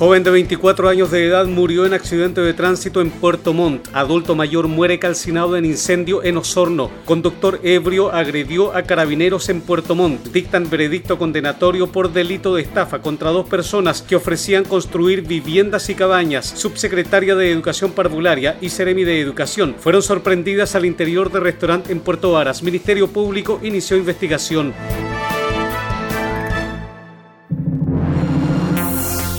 Joven de 24 años de edad murió en accidente de tránsito en Puerto Montt. Adulto mayor muere calcinado en incendio en Osorno. Conductor ebrio agredió a carabineros en Puerto Montt. Dictan veredicto condenatorio por delito de estafa contra dos personas que ofrecían construir viviendas y cabañas. Subsecretaria de Educación Parvularia y Seremi de Educación fueron sorprendidas al interior del restaurante en Puerto Varas. Ministerio Público inició investigación.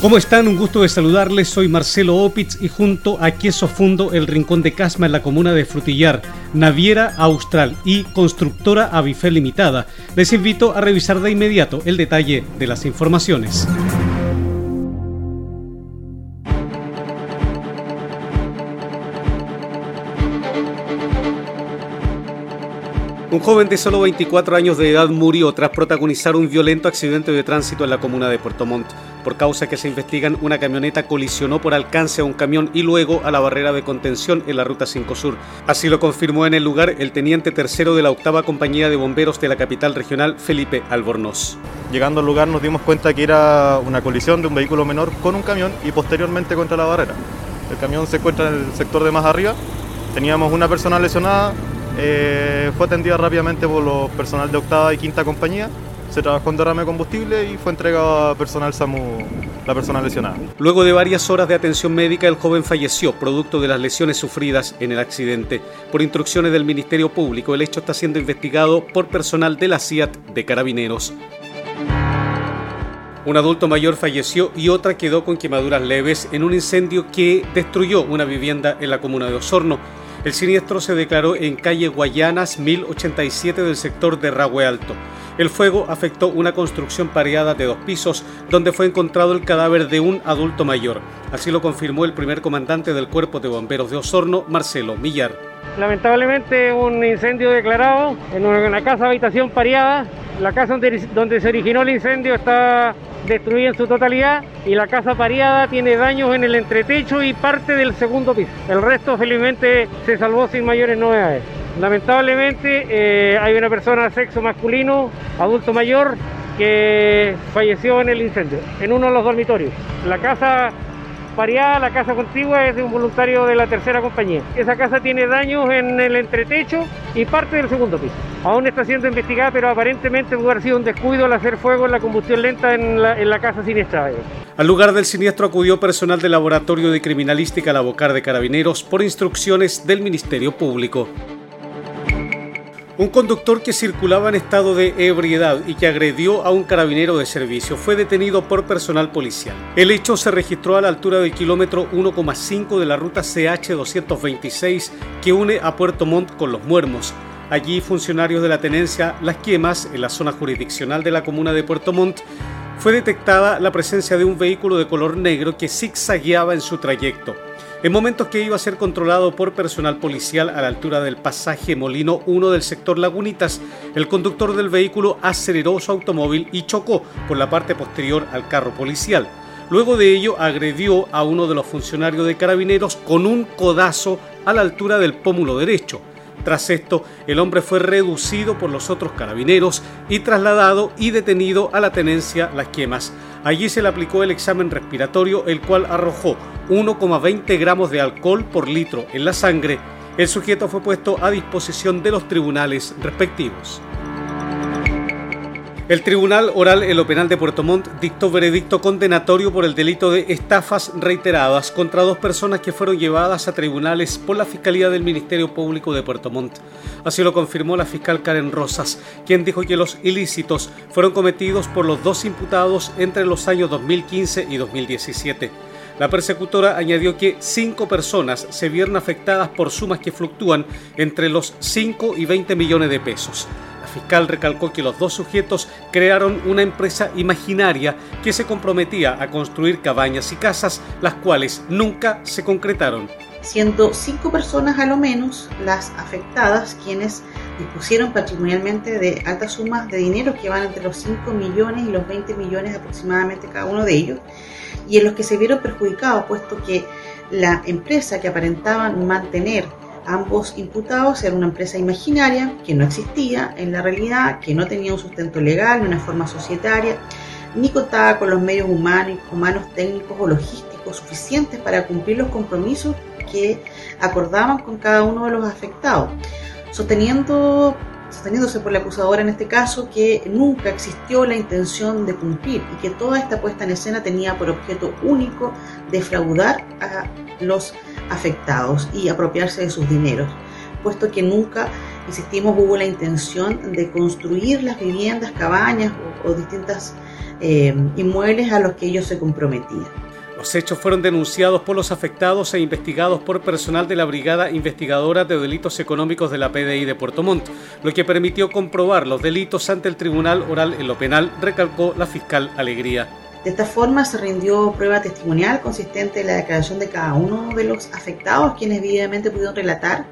¿Cómo están? Un gusto de saludarles. Soy Marcelo Opitz y junto a Queso Fundo, el Rincón de Casma en la comuna de Frutillar, Naviera Austral y Constructora Avifé Limitada, les invito a revisar de inmediato el detalle de las informaciones. Un joven de solo 24 años de edad murió tras protagonizar un violento accidente de tránsito en la comuna de Puerto Montt. Por causa que se investigan, una camioneta colisionó por alcance a un camión y luego a la barrera de contención en la ruta 5 Sur. Así lo confirmó en el lugar el teniente tercero de la octava compañía de bomberos de la capital regional, Felipe Albornoz. Llegando al lugar nos dimos cuenta que era una colisión de un vehículo menor con un camión y posteriormente contra la barrera. El camión se encuentra en el sector de más arriba. Teníamos una persona lesionada, eh, fue atendida rápidamente por los personal de octava y quinta compañía. Se trabajó en derrame de combustible y fue entregado a personal SAMU, la persona lesionada. Luego de varias horas de atención médica, el joven falleció, producto de las lesiones sufridas en el accidente. Por instrucciones del Ministerio Público, el hecho está siendo investigado por personal de la CIAT de Carabineros. Un adulto mayor falleció y otra quedó con quemaduras leves en un incendio que destruyó una vivienda en la comuna de Osorno. El siniestro se declaró en calle Guayanas 1087 del sector de Rahue Alto. El fuego afectó una construcción pareada de dos pisos donde fue encontrado el cadáver de un adulto mayor. Así lo confirmó el primer comandante del Cuerpo de Bomberos de Osorno, Marcelo Millar. Lamentablemente un incendio declarado en una casa habitación pareada. La casa donde, se originó el incendio está destruida en su totalidad y la casa pareada tiene daños en el entretecho y parte del segundo piso. El resto felizmente se salvó sin mayores novedades. Lamentablemente eh, hay una persona de sexo masculino, adulto mayor, que falleció en el incendio, en uno de los dormitorios. La casa pareada, la casa contigua, es de un voluntario de la tercera compañía. Esa casa tiene daños en el entretecho y parte del segundo piso. Aún está siendo investigada, pero aparentemente pudo haber sido un descuido al hacer fuego en la combustión lenta en la, casa siniestrada. Al lugar del siniestro acudió personal del Laboratorio de Criminalística La Bocar de Carabineros por instrucciones del Ministerio Público. Un conductor que circulaba en estado de ebriedad y que agredió a un carabinero de servicio fue detenido por personal policial. El hecho se registró a la altura del kilómetro 1,5 de la ruta CH226 que une a Puerto Montt con Los Muermos. Allí funcionarios de la tenencia Las Quemas, en la zona jurisdiccional de la comuna de Puerto Montt, fue detectada la presencia de un vehículo de color negro que zigzagueaba en su trayecto. En momentos que iba a ser controlado por personal policial a la altura del pasaje Molino 1 del sector Lagunitas, el conductor del vehículo aceleró su automóvil y chocó por la parte posterior al carro policial. Luego de ello agredió a uno de los funcionarios de carabineros con un codazo a la altura del pómulo derecho. Tras esto, el hombre fue reducido por los otros carabineros y trasladado y detenido a la tenencia Las Quemas. Allí se le aplicó el examen respiratorio, el cual arrojó 1,20 gramos de alcohol por litro en la sangre. El sujeto fue puesto a disposición de los tribunales respectivos. El Tribunal Oral en lo Penal de Puerto Montt dictó veredicto condenatorio por el delito de estafas reiteradas contra dos personas que fueron llevadas a tribunales por la Fiscalía del Ministerio Público de Puerto Montt. Así lo confirmó la fiscal Karen Rosas, quien dijo que los ilícitos fueron cometidos por los dos imputados entre los años 2015 y 2017. La persecutora añadió que cinco personas se vieron afectadas por sumas que fluctúan entre los 5 y 20 millones de pesos fiscal recalcó que los dos sujetos crearon una empresa imaginaria que se comprometía a construir cabañas y casas, las cuales nunca se concretaron. Siendo cinco personas a lo menos las afectadas quienes dispusieron patrimonialmente de altas sumas de dinero que van entre los 5 millones y los 20 millones aproximadamente cada uno de ellos, y en los que se vieron perjudicados, puesto que la empresa que aparentaban mantener ambos imputados era una empresa imaginaria que no existía en la realidad, que no tenía un sustento legal ni una forma societaria, ni contaba con los medios humanos, humanos técnicos o logísticos suficientes para cumplir los compromisos que acordaban con cada uno de los afectados, sosteniendo, sosteniéndose por la acusadora en este caso que nunca existió la intención de cumplir y que toda esta puesta en escena tenía por objeto único defraudar a los afectados y apropiarse de sus dineros, puesto que nunca, insistimos, hubo la intención de construir las viviendas, cabañas o, distintas eh, inmuebles a los que ellos se comprometían. Los hechos fueron denunciados por los afectados e investigados por personal de la Brigada Investigadora de Delitos Económicos de la PDI de Puerto Montt, lo que permitió comprobar los delitos ante el Tribunal Oral en lo Penal, recalcó la fiscal Alegría. De esta forma se rindió prueba testimonial consistente en la declaración de cada uno de los afectados, quienes evidentemente pudieron relatar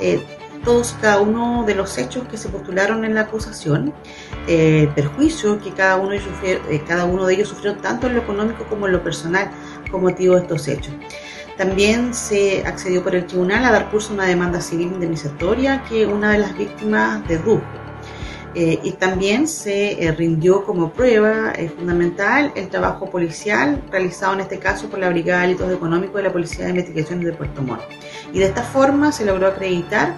eh, todos cada uno de los hechos que se postularon en la acusación, eh, perjuicio que cada uno, de ellos eh, cada uno de ellos sufrió tanto en lo económico como en lo personal con motivo de estos hechos. También se accedió por el tribunal a dar curso a una demanda civil indemnizatoria que una de las víctimas dedujo. Eh, y también se eh, rindió como prueba eh, fundamental el trabajo policial realizado en este caso por la Brigada de Delitos Económicos de la Policía de Investigaciones de Puerto Montt. Y de esta forma se logró acreditar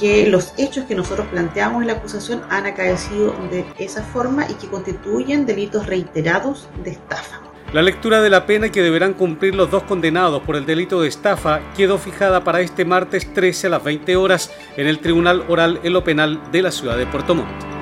que los hechos que nosotros planteamos en la acusación han acaecido de esa forma y que constituyen delitos reiterados de estafa. La lectura de la pena que deberán cumplir los dos condenados por el delito de estafa quedó fijada para este martes 13 a las 20 horas en el Tribunal Oral en lo Penal de la ciudad de Puerto Montt.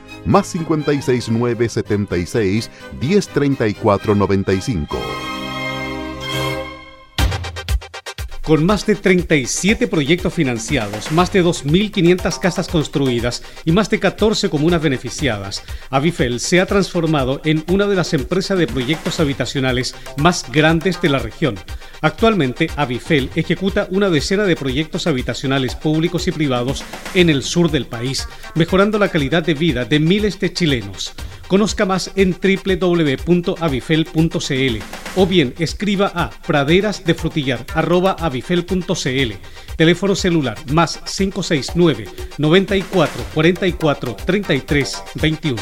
más 569 76 1034 95. Con más de 37 proyectos financiados, más de 2.500 casas construidas y más de 14 comunas beneficiadas, Avifel se ha transformado en una de las empresas de proyectos habitacionales más grandes de la región. Actualmente, Avifel ejecuta una decena de proyectos habitacionales públicos y privados en el sur del país, mejorando la calidad de vida de miles de chilenos. Conozca más en www.avifel.cl o bien escriba a praderasdefrutillar.avifel.cl. Teléfono celular más 569 94 44 33 21.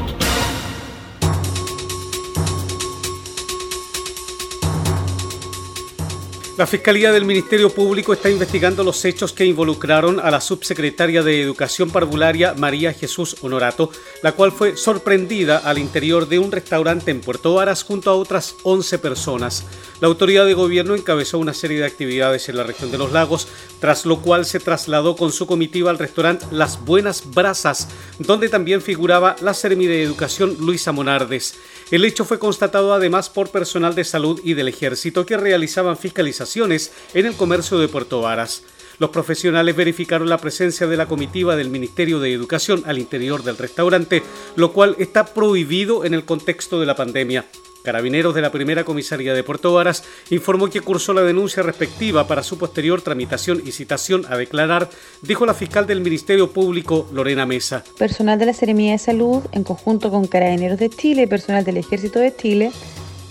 La Fiscalía del Ministerio Público está investigando los hechos que involucraron a la subsecretaria de Educación Parvularia María Jesús Honorato, la cual fue sorprendida al interior de un restaurante en Puerto Varas junto a otras 11 personas. La autoridad de gobierno encabezó una serie de actividades en la región de los lagos, tras lo cual se trasladó con su comitiva al restaurante Las Buenas Brasas, donde también figuraba la Sermi de Educación Luisa Monardes. El hecho fue constatado además por personal de salud y del ejército que realizaban fiscalizaciones en el comercio de Puerto Varas. Los profesionales verificaron la presencia de la comitiva del Ministerio de Educación al interior del restaurante, lo cual está prohibido en el contexto de la pandemia. Carabineros de la primera comisaría de Puerto Varas informó que cursó la denuncia respectiva para su posterior tramitación y citación a declarar, dijo la fiscal del Ministerio Público, Lorena Mesa. Personal de la Seremía de Salud, en conjunto con Carabineros de Chile y personal del Ejército de Chile,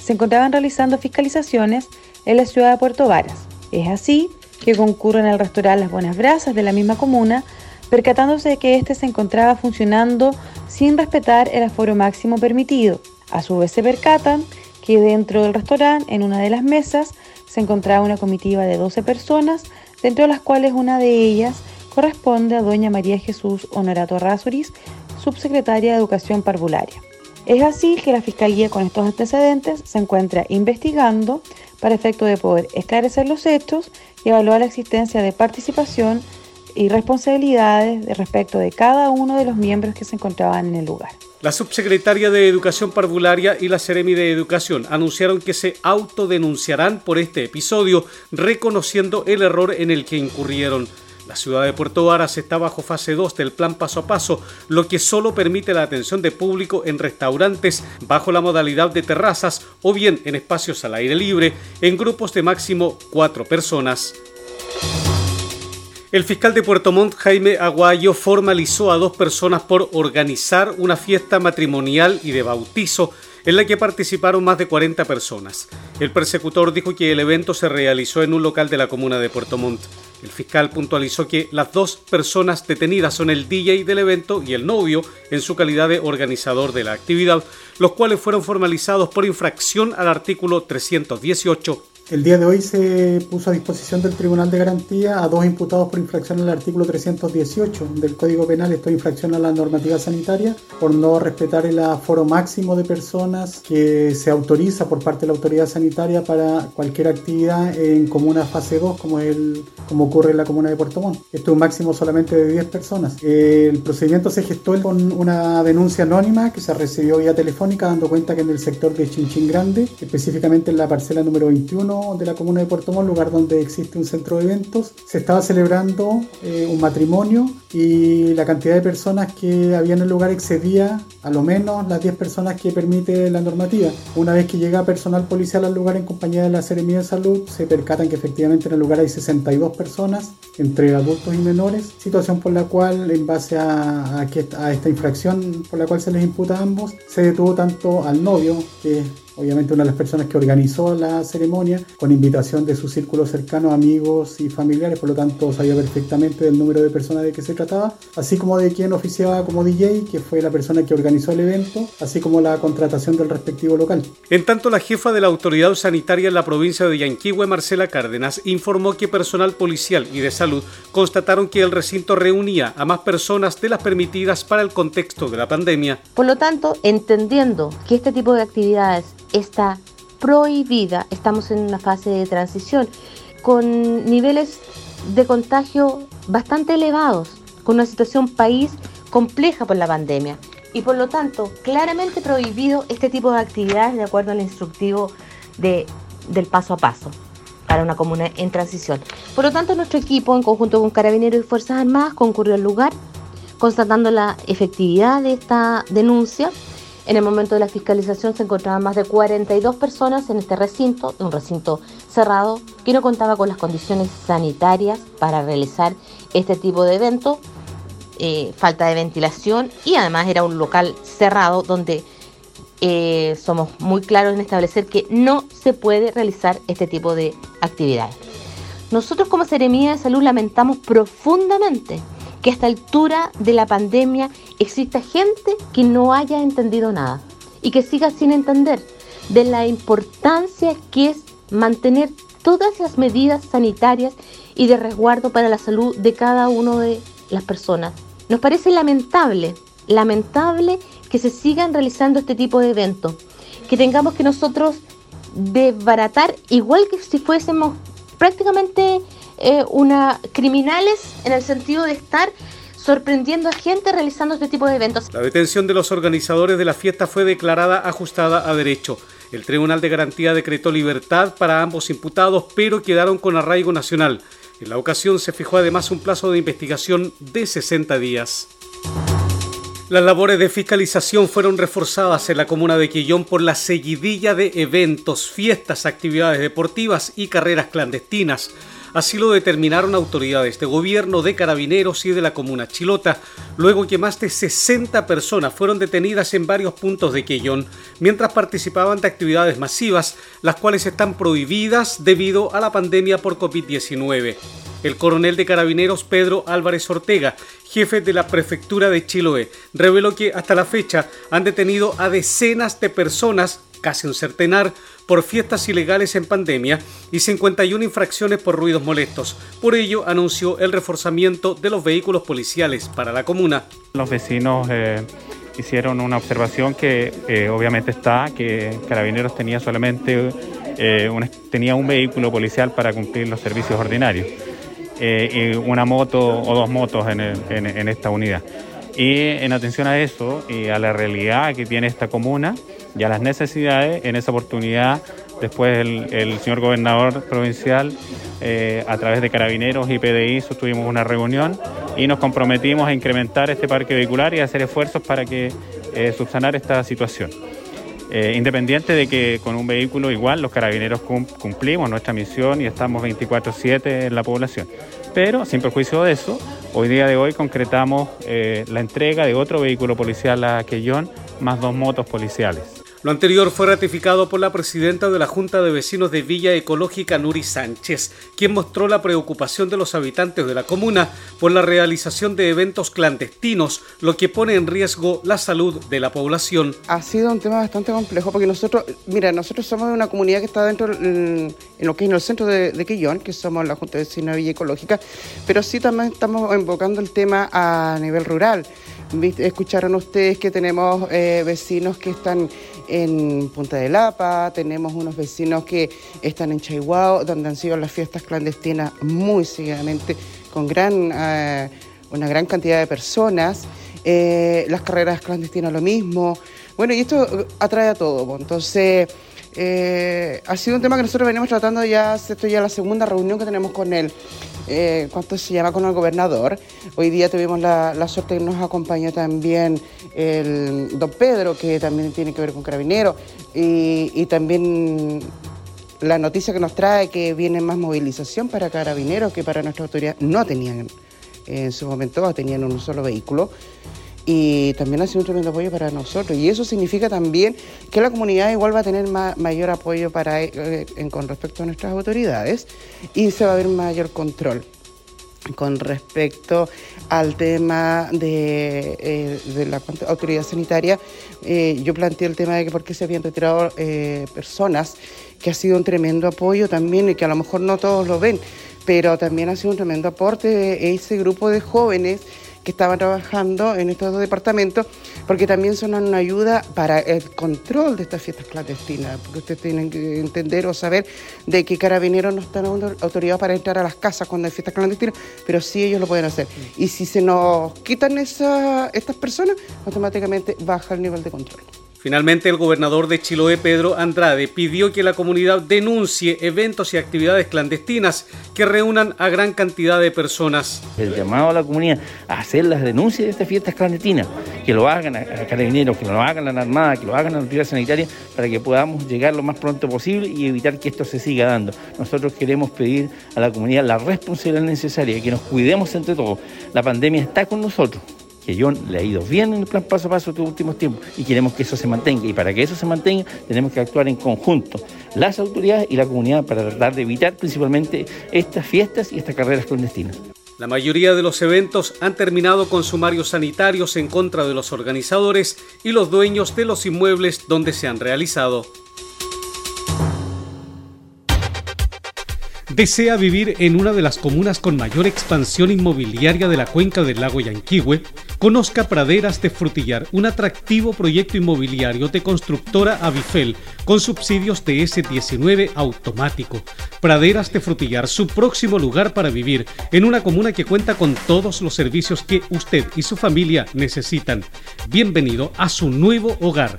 se encontraban realizando fiscalizaciones en la ciudad de Puerto Varas. Es así que concurren al restaurar Las Buenas Brasas de la misma comuna, percatándose de que éste se encontraba funcionando sin respetar el aforo máximo permitido. A su vez se percatan que dentro del restaurante, en una de las mesas, se encontraba una comitiva de 12 personas, dentro de las cuales una de ellas corresponde a doña María Jesús Honorato Rasuris, subsecretaria de Educación Parvularia. Es así que la Fiscalía con estos antecedentes se encuentra investigando para efecto de poder esclarecer los hechos y evaluar la existencia de participación y responsabilidades respecto de cada uno de los miembros que se encontraban en el lugar. La subsecretaria de Educación Parvularia y la Seremi de Educación anunciaron que se autodenunciarán por este episodio, reconociendo el error en el que incurrieron. La ciudad de Puerto Varas está bajo fase 2 del plan paso a paso, lo que solo permite la atención de público en restaurantes bajo la modalidad de terrazas o bien en espacios al aire libre en grupos de máximo cuatro personas. El fiscal de Puerto Montt, Jaime Aguayo, formalizó a dos personas por organizar una fiesta matrimonial y de bautizo en la que participaron más de 40 personas. El persecutor dijo que el evento se realizó en un local de la comuna de Puerto Montt. El fiscal puntualizó que las dos personas detenidas son el DJ del evento y el novio en su calidad de organizador de la actividad, los cuales fueron formalizados por infracción al artículo 318 el día de hoy se puso a disposición del Tribunal de Garantía a dos imputados por infracción al artículo 318 del Código Penal, esto infracción a la normativa sanitaria, por no respetar el aforo máximo de personas que se autoriza por parte de la autoridad sanitaria para cualquier actividad en comuna fase 2, como, el, como ocurre en la comuna de Puerto Montt. Esto es un máximo solamente de 10 personas. El procedimiento se gestó con una denuncia anónima que se recibió vía telefónica, dando cuenta que en el sector de Chinchín Grande, específicamente en la parcela número 21, de la comuna de Puerto Montt, lugar donde existe un centro de eventos, se estaba celebrando eh, un matrimonio y la cantidad de personas que había en el lugar excedía a lo menos las 10 personas que permite la normativa. Una vez que llega personal policial al lugar en compañía de la Seremía de Salud, se percatan que efectivamente en el lugar hay 62 personas, entre adultos y menores, situación por la cual, en base a, a esta infracción por la cual se les imputa a ambos, se detuvo tanto al novio, que obviamente una de las personas que organizó la ceremonia, con invitación de su círculo cercano, amigos y familiares, por lo tanto sabía perfectamente del número de personas de que se trataba, así como de quien oficiaba como DJ, que fue la persona que organizó el evento, así como la contratación del respectivo local. En tanto, la jefa de la autoridad sanitaria en la provincia de Yanquihue, Marcela Cárdenas, informó que personal policial y de salud constataron que el recinto reunía a más personas de las permitidas para el contexto de la pandemia. Por lo tanto, entendiendo que este tipo de actividades está prohibida. Estamos en una fase de transición con niveles de contagio bastante elevados, con una situación país compleja por la pandemia y por lo tanto claramente prohibido este tipo de actividades de acuerdo al instructivo de, del paso a paso para una comuna en transición. Por lo tanto, nuestro equipo, en conjunto con Carabineros y Fuerzas Armadas, concurrió al lugar, constatando la efectividad de esta denuncia en el momento de la fiscalización se encontraban más de 42 personas en este recinto, un recinto cerrado que no contaba con las condiciones sanitarias para realizar este tipo de evento, eh, falta de ventilación y además era un local cerrado donde eh, somos muy claros en establecer que no se puede realizar este tipo de actividades. Nosotros como Seremía de Salud lamentamos profundamente que a esta altura de la pandemia exista gente que no haya entendido nada y que siga sin entender de la importancia que es mantener todas las medidas sanitarias y de resguardo para la salud de cada una de las personas. Nos parece lamentable, lamentable que se sigan realizando este tipo de eventos, que tengamos que nosotros desbaratar igual que si fuésemos prácticamente eh, una criminales en el sentido de estar sorprendiendo a gente realizando este tipo de eventos. La detención de los organizadores de la fiesta fue declarada ajustada a derecho. El Tribunal de Garantía decretó libertad para ambos imputados, pero quedaron con arraigo nacional. En la ocasión se fijó además un plazo de investigación de 60 días. Las labores de fiscalización fueron reforzadas en la comuna de Quillón por la seguidilla de eventos, fiestas, actividades deportivas y carreras clandestinas. Así lo determinaron autoridades de gobierno, de carabineros y de la comuna Chilota, luego que más de 60 personas fueron detenidas en varios puntos de Quillón, mientras participaban de actividades masivas, las cuales están prohibidas debido a la pandemia por COVID-19. El coronel de carabineros Pedro Álvarez Ortega, jefe de la prefectura de Chiloé, reveló que hasta la fecha han detenido a decenas de personas, casi un centenar, por fiestas ilegales en pandemia y 51 infracciones por ruidos molestos. Por ello, anunció el reforzamiento de los vehículos policiales para la comuna. Los vecinos eh, hicieron una observación que eh, obviamente está, que Carabineros tenía solamente eh, tenía un vehículo policial para cumplir los servicios ordinarios eh, una moto o dos motos en, esta unidad. Y en atención a eso y a la realidad que tiene esta comuna y a las necesidades, en esa oportunidad, después el, señor gobernador provincial, eh, a través de Carabineros y PDI, sostuvimos una reunión y nos comprometimos a incrementar este parque vehicular y a hacer esfuerzos para que eh, subsanar esta situación. Eh, independiente de que con un vehículo igual los carabineros cumplimos nuestra misión y estamos 24/7 en la población. Pero sin perjuicio de eso, hoy día de hoy concretamos la entrega de otro vehículo policial a Quellón más dos motos policiales. Lo anterior fue ratificado por la presidenta de la Junta de Vecinos de Villa Ecológica, Nuri Sánchez, quien mostró la preocupación de los habitantes de la comuna por la realización de eventos clandestinos, lo que pone en riesgo la salud de la población. Ha sido un tema bastante complejo porque nosotros, mira, nosotros somos una comunidad que está dentro mm, en lo que es en el centro de, de Quillón, que somos la Junta de Vecinos de Villa Ecológica, pero sí también estamos invocando el tema a nivel rural. Escucharon ustedes que tenemos eh, vecinos que están en Punta de Lapa, tenemos unos vecinos que están en Chaihuao, donde han sido las fiestas clandestinas muy seguidamente, con gran, eh, una gran cantidad de personas. Eh, las carreras clandestinas lo mismo. Bueno, y esto atrae a todo. Entonces, eh, ha sido un tema que nosotros venimos tratando ya, esto ya la segunda reunión que tenemos con él, eh, ¿cuánto se llama? Con el gobernador. Hoy día tuvimos la, suerte que nos acompañó también el don Pedro, que también tiene que ver con Carabineros, y, también la noticia que nos trae que viene más movilización para Carabineros que para nuestra autoridad no tenían en su momento, tenían un solo vehículo y también ha sido un tremendo apoyo para nosotros. Y eso significa también que la comunidad igual va a tener mayor apoyo para, eh, con respecto a nuestras autoridades y se va a ver mayor control. Con respecto al tema de, eh, la autoridad sanitaria, eh, yo planteé el tema de que por qué se habían retirado personas, que ha sido un tremendo apoyo también y que a lo mejor no todos lo ven, pero también ha sido un tremendo aporte ese grupo de jóvenes que estaban trabajando en estos dos departamentos, porque también son una ayuda para el control de estas fiestas clandestinas, porque ustedes tienen que entender o saber de que carabineros no están autorizados para entrar a las casas cuando hay fiestas clandestinas, pero sí ellos lo pueden hacer. Y si se nos quitan esa, estas personas, automáticamente baja el nivel de control. Finalmente, el gobernador de Chiloé, Pedro Andrade, pidió que la comunidad denuncie eventos y actividades clandestinas que reúnan a gran cantidad de personas. El llamado a la comunidad a hacer las denuncias de estas fiestas clandestinas, que lo hagan a, carabineros, que lo hagan a la Armada, que lo hagan a la autoridad sanitaria, para que podamos llegar lo más pronto posible y evitar que esto se siga dando. Nosotros queremos pedir a la comunidad la responsabilidad necesaria, que nos cuidemos entre todos. La pandemia está con nosotros que yo le ha ido bien en el plan paso a paso estos últimos tiempos y queremos que eso se mantenga. Y para que eso se mantenga tenemos que actuar en conjunto, las autoridades y la comunidad, para tratar de evitar principalmente estas fiestas y estas carreras clandestinas. La mayoría de los eventos han terminado con sumarios sanitarios en contra de los organizadores y los dueños de los inmuebles donde se han realizado. desea vivir en una de las comunas con mayor expansión inmobiliaria de la cuenca del lago Yanquihue, conozca Praderas de Frutillar, un atractivo proyecto inmobiliario de constructora Avifel con subsidios de S19 automático. Praderas de Frutillar, su próximo lugar para vivir en una comuna que cuenta con todos los servicios que usted y su familia necesitan. Bienvenido a su nuevo hogar.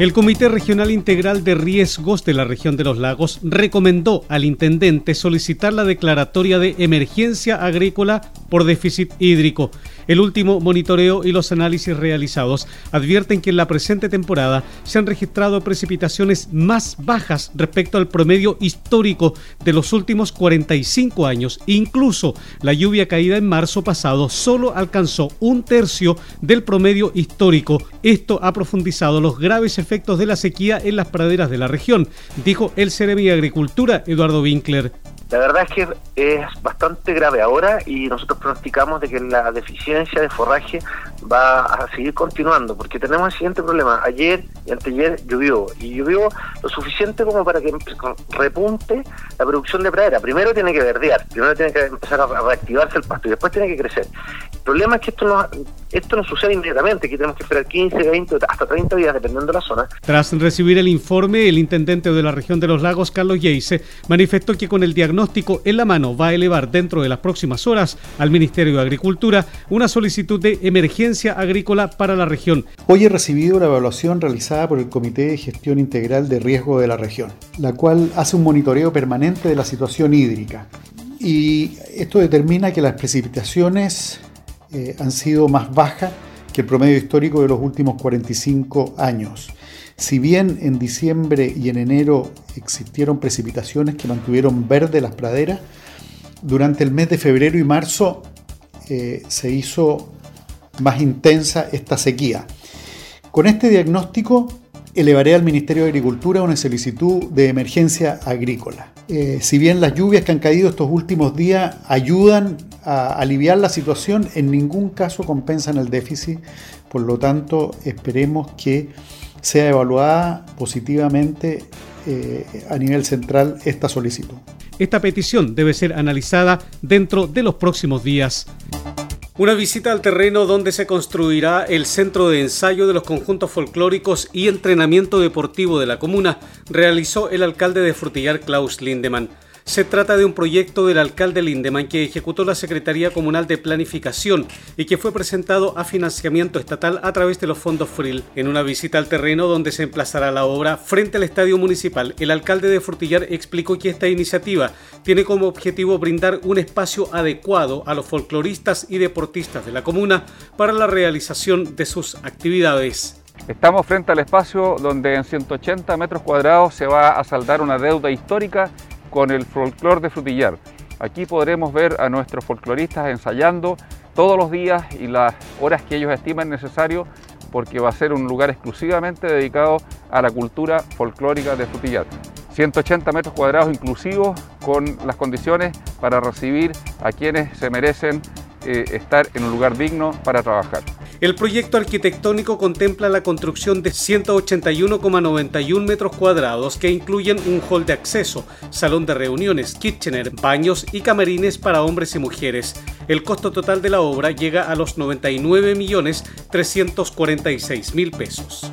El Comité Regional Integral de Riesgos de la región de los lagos recomendó al intendente solicitar la declaratoria de emergencia agrícola por déficit hídrico. El último monitoreo y los análisis realizados advierten que en la presente temporada se han registrado precipitaciones más bajas respecto al promedio histórico de los últimos 45 años. Incluso la lluvia caída en marzo pasado solo alcanzó un tercio del promedio histórico. Esto ha profundizado los graves efectos de la sequía en las praderas de la región, dijo el Ceremi de Agricultura Eduardo Winkler. La verdad es que es bastante grave ahora y nosotros pronosticamos de que la deficiencia de forraje va a seguir continuando porque tenemos el siguiente problema. Ayer y anteayer llovió y llovió lo suficiente como para que repunte la producción de pradera. Primero tiene que verdear, primero tiene que empezar a reactivarse el pasto y después tiene que crecer. El problema es que esto no, esto no sucede inmediatamente, que tenemos que esperar 15, 20, hasta 30 días dependiendo de la zona. Tras recibir el informe, el intendente de la región de los lagos, Carlos Yeise, manifestó que con el diagnóstico en la mano va a elevar dentro de las próximas horas al Ministerio de Agricultura una solicitud de emergencia agrícola para la región. Hoy he recibido la evaluación realizada por el Comité de Gestión Integral de Riesgo de la región, la cual hace un monitoreo permanente de la situación hídrica. Y esto determina que las precipitaciones eh, han sido más bajas que el promedio histórico de los últimos 45 años. Si bien en diciembre y en enero existieron precipitaciones que mantuvieron verde las praderas, durante el mes de febrero y marzo eh, se hizo más intensa esta sequía. Con este diagnóstico elevaré al Ministerio de Agricultura una solicitud de emergencia agrícola. Eh, si bien las lluvias que han caído estos últimos días ayudan a aliviar la situación, en ningún caso compensan el déficit, por lo tanto esperemos que sea evaluada positivamente eh, a nivel central esta solicitud. Esta petición debe ser analizada dentro de los próximos días. Una visita al terreno donde se construirá el centro de ensayo de los conjuntos folclóricos y entrenamiento deportivo de la comuna realizó el alcalde de Frutillar Klaus Lindemann. Se trata de un proyecto del alcalde Lindemann que ejecutó la Secretaría Comunal de Planificación y que fue presentado a financiamiento estatal a través de los fondos FRIL. En una visita al terreno donde se emplazará la obra frente al estadio municipal, el alcalde de Frutillar explicó que esta iniciativa tiene como objetivo brindar un espacio adecuado a los folcloristas y deportistas de la comuna para la realización de sus actividades. Estamos frente al espacio donde en 180 metros cuadrados se va a saldar una deuda histórica con el folclore de Frutillar. Aquí podremos ver a nuestros folcloristas ensayando todos los días y las horas que ellos estiman necesario porque va a ser un lugar exclusivamente dedicado a la cultura folclórica de Frutillar. 180 metros cuadrados inclusivos con las condiciones para recibir a quienes se merecen eh, estar en un lugar digno para trabajar. El proyecto arquitectónico contempla la construcción de 181,91 metros cuadrados que incluyen un hall de acceso, salón de reuniones, kitchener, baños y camarines para hombres y mujeres. El costo total de la obra llega a los 99.346.000 pesos.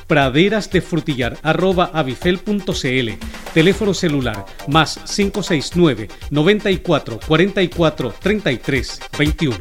praderasdefrutillar.avifel.cl Teléfono celular más 569 94 44 33 21.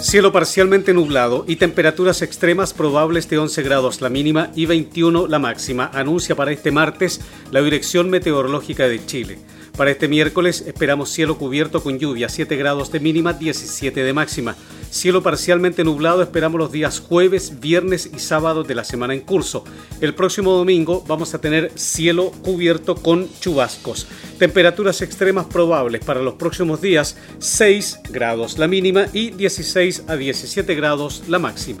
Cielo parcialmente nublado y temperaturas extremas probables de 11 grados la mínima y 21 la máxima, anuncia para este martes la Dirección Meteorológica de Chile. Para este miércoles esperamos cielo cubierto con lluvia, 7 grados de mínima, 17 de máxima. Cielo parcialmente nublado esperamos los días jueves, viernes y sábado de la semana en curso. El próximo domingo vamos a tener cielo cubierto con chubascos. Temperaturas extremas probables para los próximos días, 6 grados la mínima y 16 a 17 grados la máxima.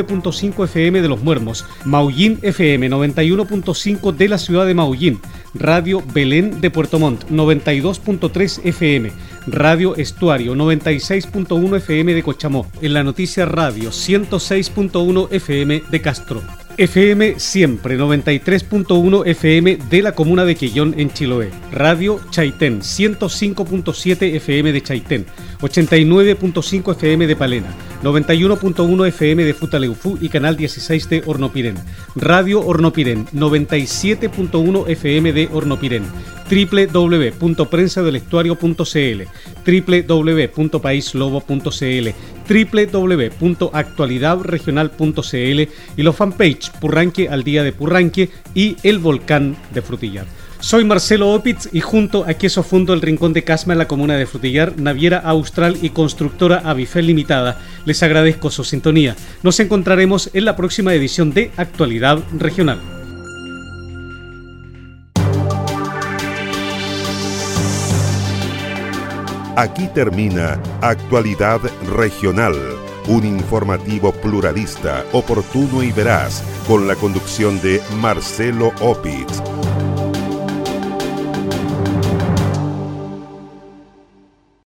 FM de Los Muermos, Maullín FM 91.5 de la ciudad de Maullín, Radio Belén de Puerto Montt 92.3 FM, Radio Estuario 96.1 FM de Cochamó, en la noticia Radio 106.1 FM de Castro. FM Siempre 93.1 FM de la comuna de Quillón en Chiloé. Radio Chaitén 105.7 FM de Chaitén. 89.5 FM de Palena, 91.1 FM de Futaleufú y Canal 16 de Hornopirén, Radio Hornopirén, 97.1 FM de Hornopirén, www.prensadelestuario.cl, www.paislobo.cl, www.actualidadregional.cl y los fanpage Purranque al día de Purranque y El Volcán de Frutillar. Soy Marcelo Opitz y junto a Queso Fundo El Rincón de Casma en la comuna de Frutillar, Naviera Austral y Constructora Avifel Limitada, les agradezco su sintonía. Nos encontraremos en la próxima edición de Actualidad Regional. Aquí termina Actualidad Regional, un informativo pluralista, oportuno y veraz, con la conducción de Marcelo Opitz.